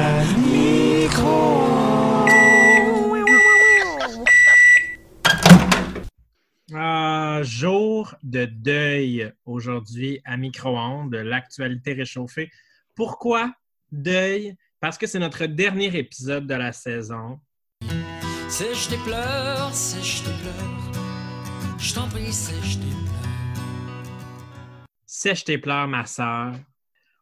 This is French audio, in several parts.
À micro. Ah, jour de deuil aujourd'hui à micro-ondes, l'actualité réchauffée. Pourquoi deuil? Parce que c'est notre dernier épisode de la saison. Sèche tes pleurs, sèche tes pleurs. Je t'en prie, sèche tes pleurs. Sèche tes pleurs, ma sœur.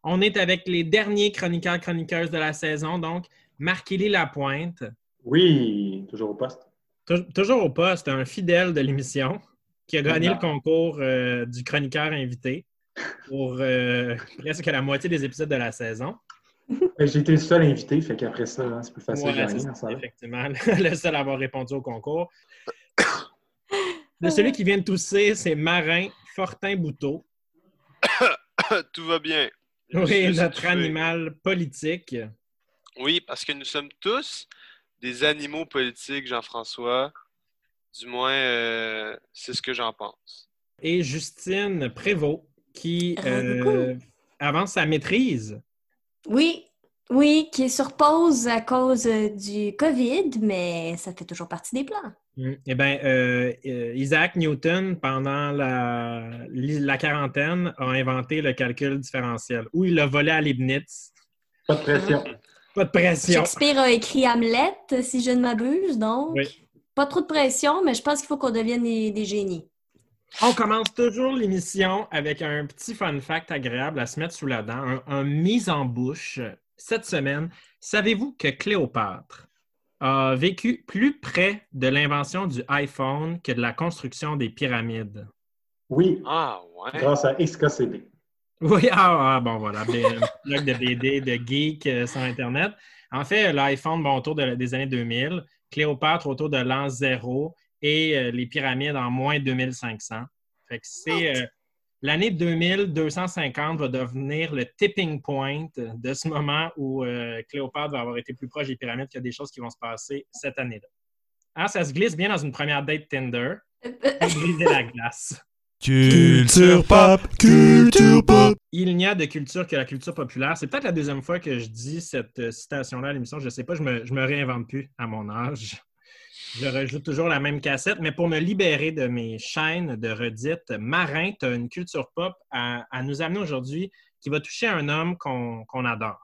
On est avec les derniers chroniqueurs chroniqueuses de la saison, donc Marc-Élie Lapointe, Oui, toujours au poste. tou- toujours au poste, un fidèle de l'émission, qui a gagné le concours euh, du chroniqueur invité pour euh, presque la moitié des épisodes de la saison. Euh, J'ai été le seul invité, fait qu'après ça, hein, c'est plus facile Ouais, de gagner. ça, ça. effectivement, le seul à avoir répondu au concours. De celui qui vient de tousser, c'est Marin Fortin-Bouteau. Tout va bien. Oui, notre animal politique. Oui, parce que nous sommes tous des animaux politiques, Jean-François. Du moins, euh, c'est ce que j'en pense. Et Justine Prévost, qui euh, avance sa maîtrise. Oui, oui, qui est sur pause à cause euh, du COVID, mais ça fait toujours partie des plans. Mm. Eh bien, euh, euh, Isaac Newton, pendant la, la quarantaine, a inventé le calcul différentiel, ou il l'a volé à Leibniz. Pas de pression. Pas de pression. Shakespeare a écrit Hamlet, si je ne m'abuse, donc Oui. pas trop de pression, mais je pense qu'il faut qu'on devienne des, des génies. On commence toujours l'émission avec un petit fun fact agréable à se mettre sous la dent, un, un mise en bouche. Cette semaine, savez-vous que Cléopâtre a vécu plus près de l'invention du iPhone que de la construction des pyramides? Oui, Ah, ouais. grâce à XKCD. Oui, ah, ah, bon, voilà, blog de BD, de geek euh, sur Internet. En fait, l'iPhone, bon, autour de- des années 2000, Cléopâtre autour de l'an 0 et euh, les pyramides en moins 2500. Fait que c'est euh, l'année 2250 va devenir le tipping point de ce moment où euh, Cléopâtre va avoir été plus proche des pyramides qu'il y a des choses qui vont se passer cette année-là. Ah, ça se glisse bien dans une première date Tinder. Briser la glace. Culture pop, culture pop. Il n'y a de culture que la culture populaire. C'est peut-être la deuxième fois que je dis cette euh, citation-là à l'émission. Je ne sais pas, je me, je me réinvente plus à mon âge. Je rejoue toujours la même cassette, mais pour me libérer de mes chaînes de redites, Marin, tu as une culture pop à, à nous amener aujourd'hui qui va toucher un homme qu'on qu'on adore.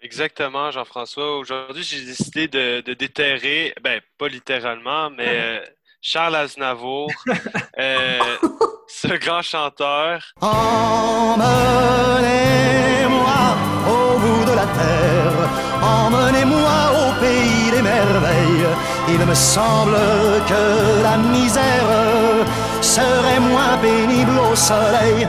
Exactement, Jean-François. Aujourd'hui, j'ai décidé de, de déterrer, ben, pas littéralement, mais euh, Charles Aznavour, euh, ce grand chanteur. Emmenez-moi Il me semble que la misère serait moins pénible au soleil.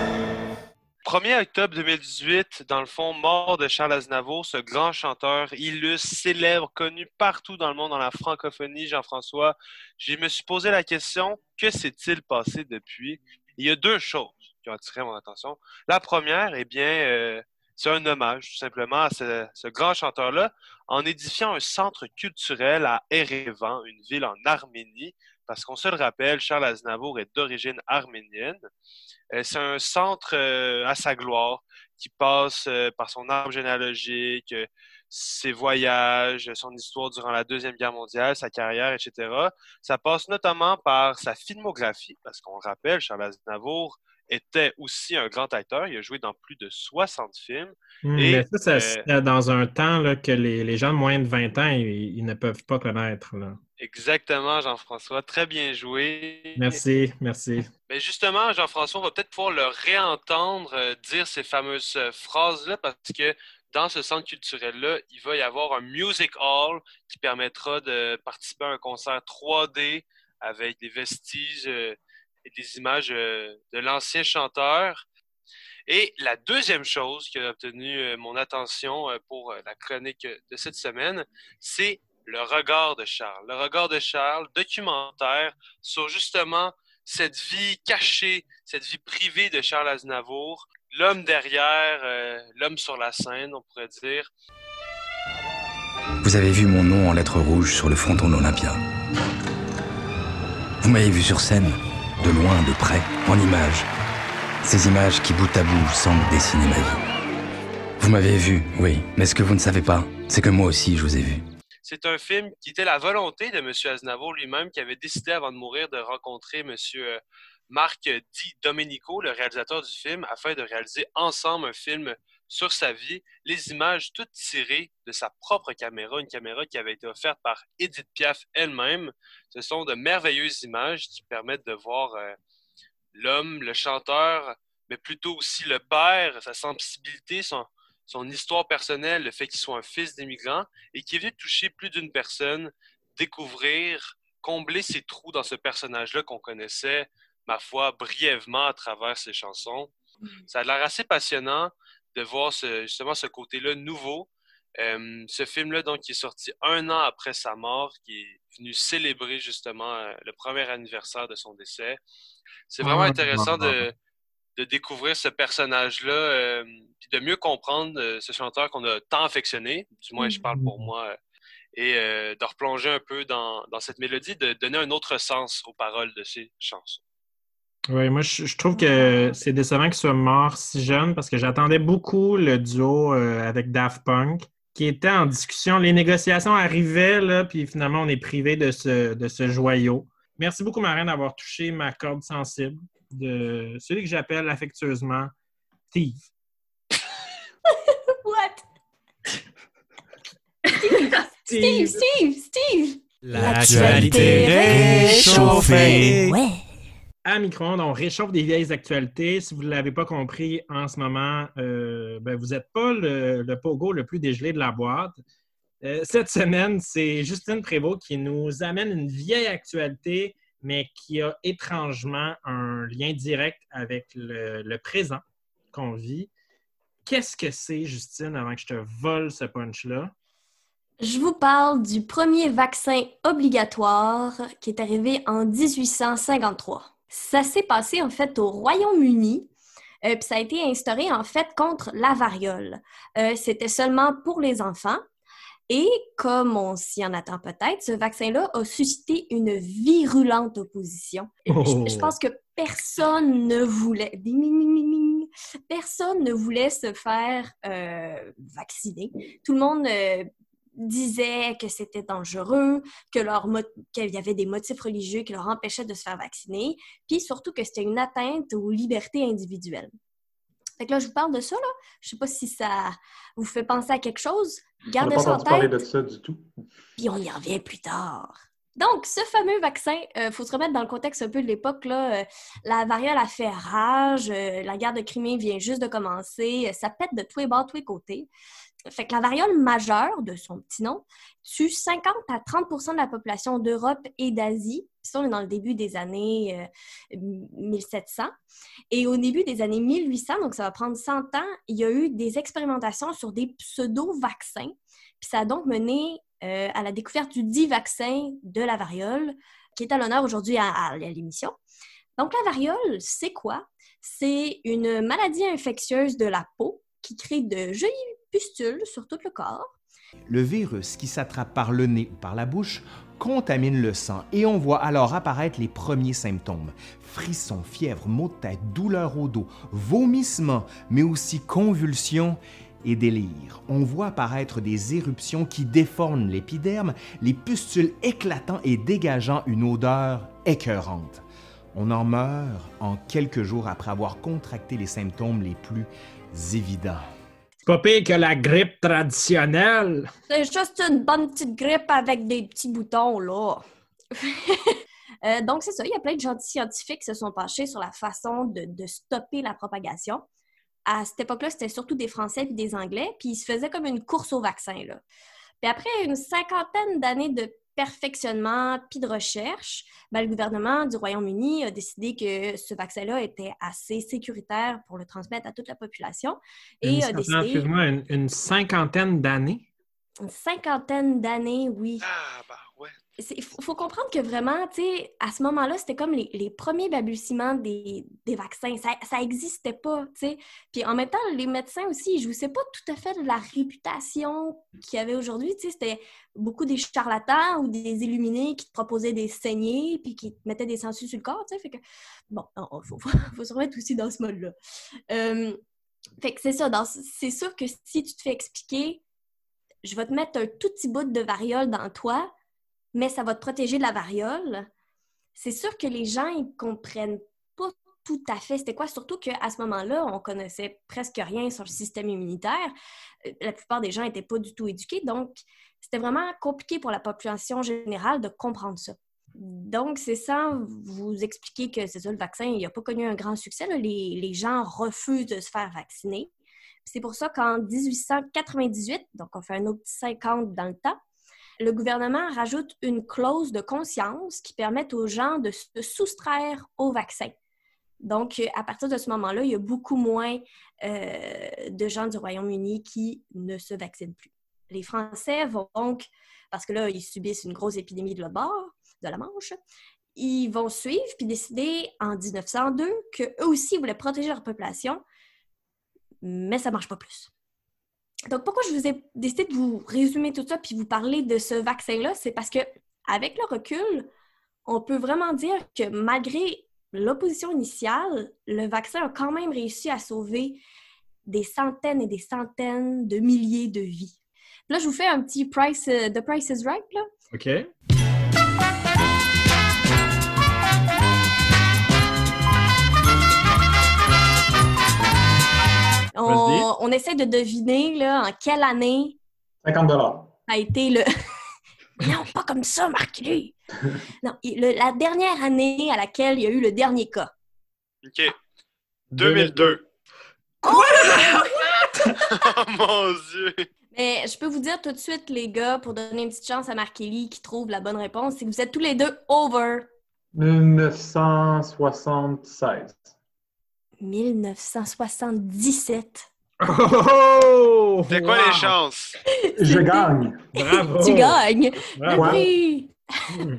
1er octobre 2018, dans le fond, mort de Charles Aznavour, ce grand chanteur illustre, célèbre, connu partout dans le monde, dans la francophonie, Jean-François. Je me suis posé la question, que s'est-il passé depuis? Il y a deux choses qui ont attiré mon attention. La première, eh bien, euh, c'est un hommage, tout simplement, à ce, grand chanteur-là, en édifiant un centre culturel à Erevan, une ville en Arménie, parce qu'on se le rappelle, Charles Aznavour est d'origine arménienne. Euh, c'est un centre euh, à sa gloire qui passe euh, par son arbre généalogique, ses voyages, son histoire durant la Deuxième Guerre mondiale, sa carrière, etc. Ça passe notamment par sa filmographie, parce qu'on le rappelle, Charles Aznavour était aussi un grand acteur. Il a joué dans plus de 60 films. Hmm, Et, mais ça, ça euh, c'était dans un temps là, que les, les gens de moins de 20 ans, ils, ils ne peuvent pas connaître. là. Exactement, Jean-François. Très bien joué. Merci, merci. Mais justement, Jean-François, on va peut-être pouvoir le réentendre euh, dire ces fameuses euh, phrases-là parce que dans ce centre culturel-là, il va y avoir un music hall qui permettra de participer à un concert 3D avec des vestiges et des images euh, de l'ancien chanteur. Et la deuxième chose qui a obtenu euh, mon attention euh, pour la chronique de cette semaine, c'est le regard de Charles. Le regard de Charles, documentaire sur justement cette vie cachée, cette vie privée de Charles Aznavour, l'homme derrière, l'homme sur la scène, on pourrait dire. Vous avez vu mon nom en lettres rouges sur le fronton de l'Olympia. Vous m'avez vu sur scène, de loin, de près, en images. Ces images qui bout à bout semblent dessiner ma vie. Vous m'avez vu, oui, mais ce que vous ne savez pas, c'est que moi aussi je vous ai vu. C'est un film qui était la volonté de M. Aznavour lui-même, qui avait décidé avant de mourir de rencontrer M. Marc Di Domenico, le réalisateur du film, afin de réaliser ensemble un film sur sa vie, les images toutes tirées de sa propre caméra, une caméra qui avait été offerte par Edith Piaf elle-même. Ce sont de merveilleuses images qui permettent de voir euh, l'homme, le chanteur, mais plutôt aussi le père, sa sensibilité, son, son histoire personnelle, le fait qu'il soit un fils d'immigrant et qui est venu toucher plus d'une personne, découvrir, combler ses trous dans ce personnage-là qu'on connaissait, ma foi, brièvement à travers ses chansons. Ça a l'air assez passionnant de voir ce- justement ce côté-là nouveau. Euh, ce film-là, donc, qui est sorti un an après sa mort, qui est venu célébrer justement euh, le premier anniversaire de son décès. C'est vraiment Ah, intéressant de, de découvrir ce personnage-là, euh, puis de mieux comprendre ce chanteur qu'on a tant affectionné, du moins je parle pour moi, euh, et de replonger un peu dans, dans cette mélodie, de donner un autre sens aux paroles de ses chansons. Oui, moi, je, je trouve que c'est décevant qu'il soit mort si jeune parce que j'attendais beaucoup le duo euh, avec Daft Punk qui était en discussion. Les négociations arrivaient, là, puis finalement, on est privé de ce, de ce joyau. Merci beaucoup, Marine, d'avoir touché ma corde sensible de celui que j'appelle affectueusement Steve. What? Steve, Steve, Steve, Steve! L'actualité réchauffée. Ouais. À micro-ondes, on réchauffe des vieilles actualités. Si vous ne l'avez pas compris en ce moment, euh, ben, vous n'êtes pas le, pogo le plus dégelé de la boîte. Euh, cette semaine, c'est Justine Prévost qui nous amène une vieille actualité, mais qui a étrangement un lien direct avec le présent qu'on vit. Qu'est-ce que c'est, Justine, avant que je te vole ce punch-là? Je vous parle du premier vaccin obligatoire qui est arrivé en 1853. Ça s'est passé en fait au Royaume-Uni. euh, puis ça a été instauré en fait contre la variole. Euh, C'était seulement pour les enfants. Et comme on s'y en attend peut-être, ce vaccin-là a suscité une virulente opposition. Oh. Je, je pense que personne ne voulait, ding, ding, ding, ding, ding. personne ne voulait se faire euh, vacciner. Tout le monde euh, disait que c'était dangereux, que leur mo- qu'il y avait des motifs religieux qui leur empêchaient de se faire vacciner, puis surtout que c'était une atteinte aux libertés individuelles. Fait que là, je vous parle de ça, là. Je sais pas si ça vous fait penser à quelque chose. On Gardez pas ça en entendu parler tête, de ça du tout. puis on y revient plus tard. Donc, ce fameux vaccin, il faut se remettre dans le contexte un peu de l'époque. là. euh, la variole a fait rage, euh, la guerre de Crimée vient juste de commencer, euh, ça pète de tous les bords, tous les côtés. Fait que la variole majeure, de son petit nom, tue 50 à 30% de la population d'Europe et d'Asie. Ça, on est dans le début des années euh, 1700. Et au début des années 1800, donc ça va prendre 100 ans, il y a eu des expérimentations sur des pseudo-vaccins. Puis ça a donc mené euh, à la découverte du dit vaccin de la variole, qui est à l'honneur aujourd'hui à, à l'émission. Donc la variole, c'est quoi? C'est une maladie infectieuse de la peau qui crée de jolies pustules sur tout le corps. Le virus qui s'attrape par le nez ou par la bouche contamine le sang et on voit alors apparaître les premiers symptômes. Frissons, fièvre, maux de tête, douleur au dos, vomissements, mais aussi convulsions et délire. On voit apparaître des éruptions qui déforment l'épiderme, les pustules éclatant et dégageant une odeur écœurante. On en meurt en quelques jours après avoir contracté les symptômes les plus évidents. C'est pas pire que la grippe traditionnelle. C'est juste une bonne petite grippe avec des petits boutons, là. Euh, donc, c'est ça. Il y a plein de gens scientifiques qui se sont penchés sur la façon de, de stopper la propagation. À cette époque-là, c'était surtout des Français et des Anglais, puis ils se faisaient comme une course au vaccin. Là. Puis après une cinquantaine d'années de perfectionnement puis de recherche, ben, le gouvernement du Royaume-Uni a décidé que ce vaccin-là était assez sécuritaire pour le transmettre à toute la population. Et une, a décidé... excuse-moi, une, une cinquantaine d'années? Une cinquantaine d'années, oui. Ah, bah. Il faut, comprendre que vraiment, tu sais, à ce moment-là, c'était comme les, premiers balbutiements des, vaccins. Ça, ça existait pas, tu sais. Puis en même temps, les médecins aussi, ils jouissaient pas tout à fait de la réputation qu'il y avait aujourd'hui. Tu sais, c'était beaucoup des charlatans ou des illuminés qui te proposaient des saignées puis qui te mettaient des sangsues sur le corps, tu sais. Fait que, bon, il faut, se remettre aussi dans ce mode-là. Euh, fait que c'est ça. C'est sûr que si tu te fais expliquer, je vais te mettre un tout petit bout de variole dans toi, mais ça va te protéger de la variole. C'est sûr que les gens, ils comprennent pas tout à fait c'était quoi, surtout qu'à ce moment-là, on connaissait presque rien sur le système immunitaire. Euh, La plupart des gens n'étaient pas du tout éduqués, donc c'était vraiment compliqué pour la population générale de comprendre ça. Donc, c'est ça, vous expliquer que c'est ça, le vaccin, il n'a pas connu un grand succès. Les, les gens refusent de se faire vacciner. C'est pour ça qu'en 1898, donc on fait un autre 50 dans le temps, le gouvernement rajoute une clause de conscience qui permet aux gens de se soustraire au vaccin. Donc, à partir de ce moment-là, il y a beaucoup moins euh, de gens du Royaume-Uni qui ne se vaccinent plus. Les Français vont donc, parce que là, ils subissent une grosse épidémie de la bord, de la Manche, ils vont suivre puis décider en 1902 qu'eux aussi voulaient protéger leur population, mais ça ne marche pas plus. Donc, pourquoi je vous ai décidé de vous résumer tout ça puis vous parler de ce vaccin-là, c'est parce que avec le recul, on peut vraiment dire que malgré l'opposition initiale, le vaccin a quand même réussi à sauver des centaines et des centaines de milliers de vies. Là, je vous fais un petit price, euh, The Price is Right, là. OK. On, on essaie de deviner, là, en quelle année 50 a été le... non, pas comme ça, Marc-Louis! non, le- la dernière année à laquelle il y a eu le dernier cas. OK. 2002. Oh! Oh mon Dieu! Mais je peux vous dire tout de suite, les gars, pour donner une petite chance à Marc-Élie qui trouve la bonne réponse, c'est que vous êtes tous les deux over 1976. 1977. Oh! C'est quoi Wow! les chances? Je gagne. Bravo! Tu gagnes! Bravo! Prix! Hmm.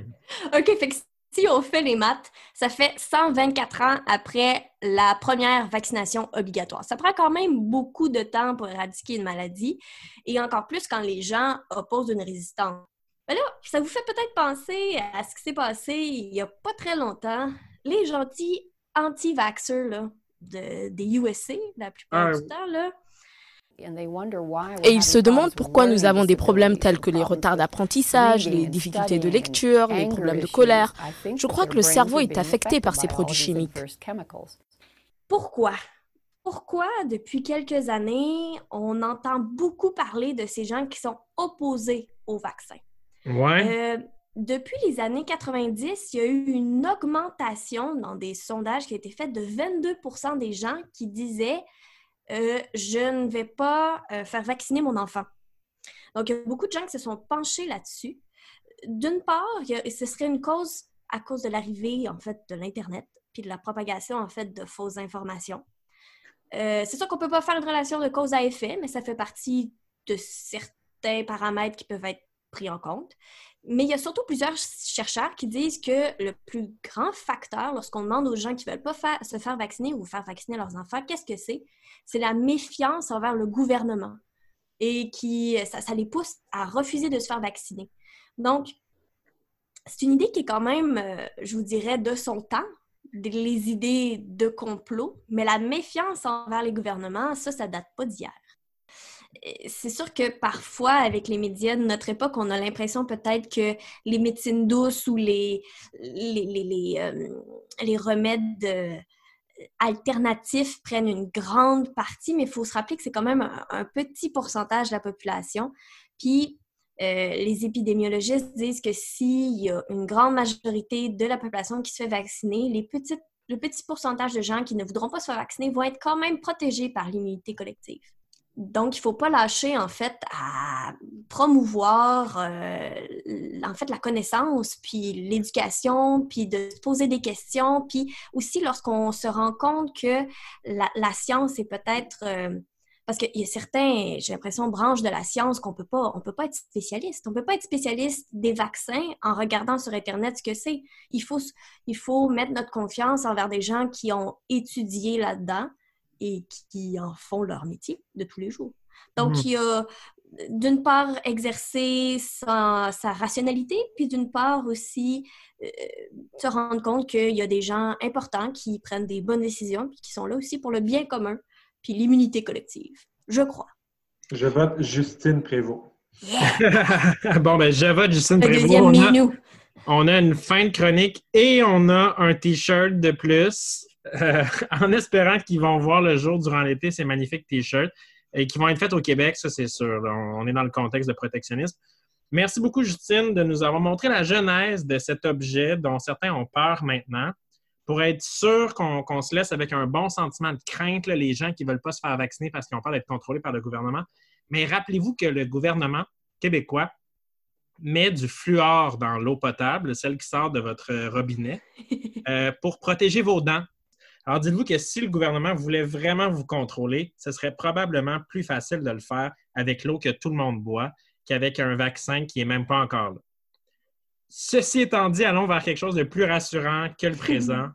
OK, fait que si on fait les maths, ça fait 124 ans après la première vaccination obligatoire. Ça prend quand même beaucoup de temps pour éradiquer une maladie et encore plus quand les gens opposent une résistance. Mais là, ça vous fait peut-être penser à ce qui s'est passé il n'y a pas très longtemps. Les gentils anti-vaxxers là, de- des USA, la plupart Ah, du temps, là, Et ils se demandent pourquoi nous avons des problèmes tels que les retards d'apprentissage, les difficultés de lecture, les problèmes de colère. Je crois que le cerveau est affecté par ces produits chimiques. Pourquoi? Pourquoi, depuis quelques années, on entend beaucoup parler de ces gens qui sont opposés au vaccin? Ouais. Euh, depuis les années 90, il y a eu une augmentation dans des sondages qui ont été faits de 22% des gens qui disaient euh, Je ne vais pas euh, faire vacciner mon enfant. Donc, il y a beaucoup de gens qui se sont penchés là-dessus. D'une part, a- ce serait une cause à cause de l'arrivée, en fait, de l'Internet, puis de la propagation, en fait, de fausses informations. Euh, c'est sûr qu'on ne peut pas faire une relation de cause à effet, mais ça fait partie de certains paramètres qui peuvent être pris en compte. Mais il y a surtout plusieurs chercheurs qui disent que le plus grand facteur, lorsqu'on demande aux gens qui ne veulent pas se faire vacciner ou faire vacciner leurs enfants, qu'est-ce que c'est? C'est la méfiance envers le gouvernement et qui ça, les pousse à refuser de se faire vacciner. Donc, c'est une idée qui est quand même, euh, je vous dirais, de son temps, les idées de complot, mais la méfiance envers les gouvernements, ça, ça date pas d'hier. C'est sûr que parfois, avec les médias de notre époque, on a l'impression peut-être que les médecines douces ou les, les, les, les, remèdes alternatifs prennent une grande partie, mais il faut se rappeler que c'est quand même un, petit pourcentage de la population. Puis, les épidémiologistes disent que s'il y a une grande majorité de la population qui se fait vacciner, les petites le petit pourcentage de gens qui ne voudront pas se faire vacciner vont être quand même protégés par l'immunité collective. Donc, il ne faut pas lâcher, en fait, à promouvoir, euh, en fait, la connaissance, puis l'éducation, puis de se poser des questions, puis aussi lorsqu'on se rend compte que la, science est peut-être... Euh, parce qu'il y a certains, j'ai l'impression, branches de la science qu'on peut pas, peut pas être spécialiste. On peut pas être spécialiste des vaccins en regardant sur Internet ce que c'est. Il faut, il faut mettre notre confiance envers des gens qui ont étudié là-dedans et qui en font leur métier de tous les jours. Donc, mmh. il y a d'une part exercer sa, rationalité, puis d'une part aussi euh, se rendre compte qu'il y a des gens importants qui prennent des bonnes décisions, puis qui sont là aussi pour le bien commun puis l'immunité collective. Je crois. Je vote Justine Prévost. bon, ben, je vote Justine Prévost. On a, on a une fin de chronique et on a un T-shirt de plus. Euh, en espérant qu'ils vont voir le jour durant l'été, ces magnifiques T-shirts et qui vont être faits au Québec, ça c'est sûr. On est dans le contexte de protectionnisme. Merci beaucoup, Justine, de nous avoir montré la genèse de cet objet dont certains ont peur maintenant pour être sûr qu'on se laisse avec un bon sentiment de crainte, les gens qui ne veulent pas se faire vacciner parce qu'ils ont peur d'être contrôlés par le gouvernement. Mais rappelez-vous que le gouvernement québécois met du fluor dans l'eau potable, celle qui sort de votre robinet, euh, pour protéger vos dents. Alors dites-vous que si le gouvernement voulait vraiment vous contrôler, ce serait probablement plus facile de le faire avec l'eau que tout le monde boit qu'avec un vaccin qui n'est même pas encore là. Ceci étant dit, allons vers quelque chose de plus rassurant que le présent,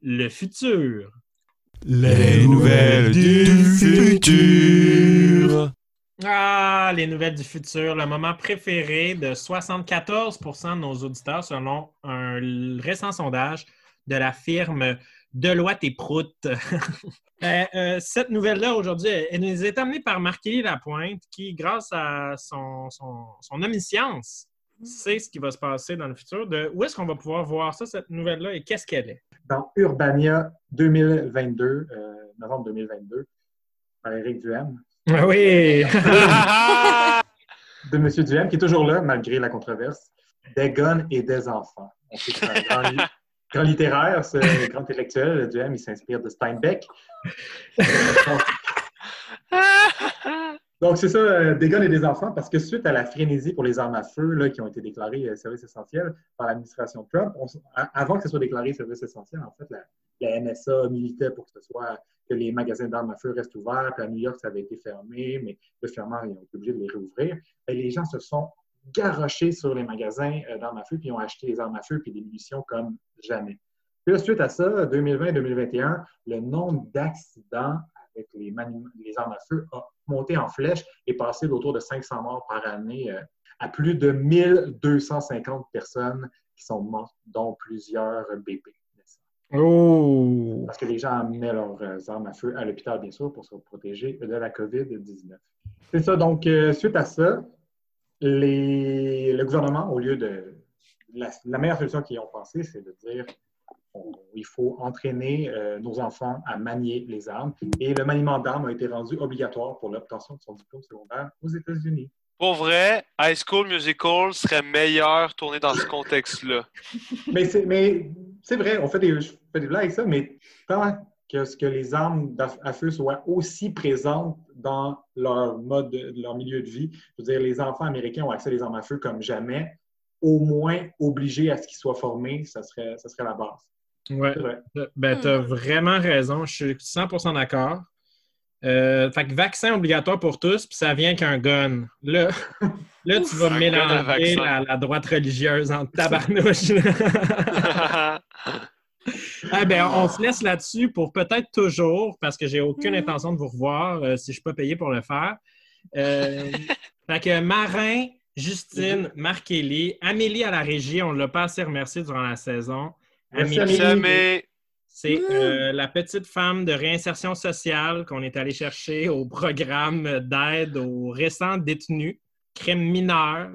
le futur. Les nouvelles du futur. Ah, les nouvelles du futur, le moment préféré de 74% de nos auditeurs selon un récent sondage de la firme Deloitte et Prout. Euh, euh, cette nouvelle-là, aujourd'hui, elle nous est amenée par Marquis Lapointe, qui, grâce à son, son, son omniscience, sait ce qui va se passer dans le futur. De où est-ce qu'on va pouvoir voir ça, cette nouvelle-là, et qu'est-ce qu'elle est? Dans Urbania 2022, euh, novembre 2022, par Éric Duhem. Ah oui! de M. Duhem, qui est toujours là, malgré la controverse. Des guns et des enfants. On sait que c'est un grand, littéraire, ce grand intellectuel. Duhem, il s'inspire de Steinbeck. Donc, c'est ça, euh, des guns et des enfants, parce que suite à la frénésie pour les armes à feu là, qui ont été déclarées euh, service essentiel par l'administration Trump, avant que ce soit déclaré service essentiel, en fait, la, NSA militait pour que ce soit que les magasins d'armes à feu restent ouverts. Puis à New York, ça avait été fermé, mais le finalement, ils ont été obligés de les rouvrir. Et les gens se sont garochés sur les magasins euh, d'armes à feu, puis ont acheté des armes à feu puis des munitions comme jamais. Puis suite à ça, 2020-2021, le nombre d'accidents avec les, les armes à feu a monté en flèche et passé d'autour de 500 morts par année euh, à plus de 1250 personnes qui sont mortes, dont plusieurs bébés. Oh! Parce que les gens amenaient leurs euh, armes à feu à l'hôpital, bien sûr, pour se protéger de la COVID-19. C'est ça. Donc, euh, suite à ça, le gouvernement, au lieu de. La, la meilleure solution qu'ils ont pensé, c'est de dire il faut entraîner euh, nos enfants à manier les armes. Et le maniement d'armes a été rendu obligatoire pour l'obtention de son diplôme secondaire aux États-Unis. Pour vrai, High School Musical serait meilleur tourné dans ce contexte-là. mais c'est vrai, on fait des, je fais des blagues avec ça, mais tant que, ce que les armes à feu soient aussi présentes dans leur mode, leur milieu de vie, je veux dire, les enfants américains ont accès à des armes à feu comme jamais, au moins obligés à ce qu'ils soient formés, ça serait, ça serait la base. Oui. Ben, tu as hmm. vraiment raison. Je suis 100% d'accord. Euh, fait que vaccin obligatoire pour tous, puis ça vient qu'un gun. Là, là tu vas mélanger la, la, droite religieuse en tabarnouche. ah ben, on se laisse là-dessus pour peut-être toujours, parce que j'ai aucune hmm. intention de vous revoir euh, si je ne suis pas payé pour le faire. Euh, fait que Marin, Justine, marc Amélie à la régie, on ne l'a pas assez remercié durant la saison. Merci, Amélie. C'est euh, la petite femme de réinsertion sociale qu'on est allé chercher au programme d'aide aux récents détenus, crime mineur.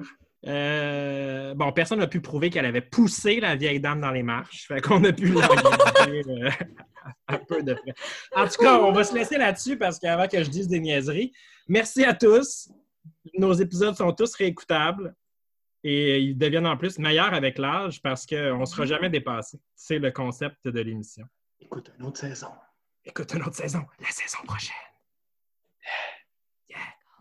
Euh, bon, personne n'a pu prouver qu'elle avait poussé la vieille dame dans les marches. Fait qu'on a pu l'engager euh, un peu de près. En tout cas, on va se laisser là-dessus parce qu'avant que je dise des niaiseries, merci à tous. Nos épisodes sont tous réécoutables et ils deviennent en plus meilleurs avec l'âge parce qu'on ne sera jamais dépassé. C'est le concept de l'émission. Écoute une autre saison. Écoute une autre saison, la saison prochaine.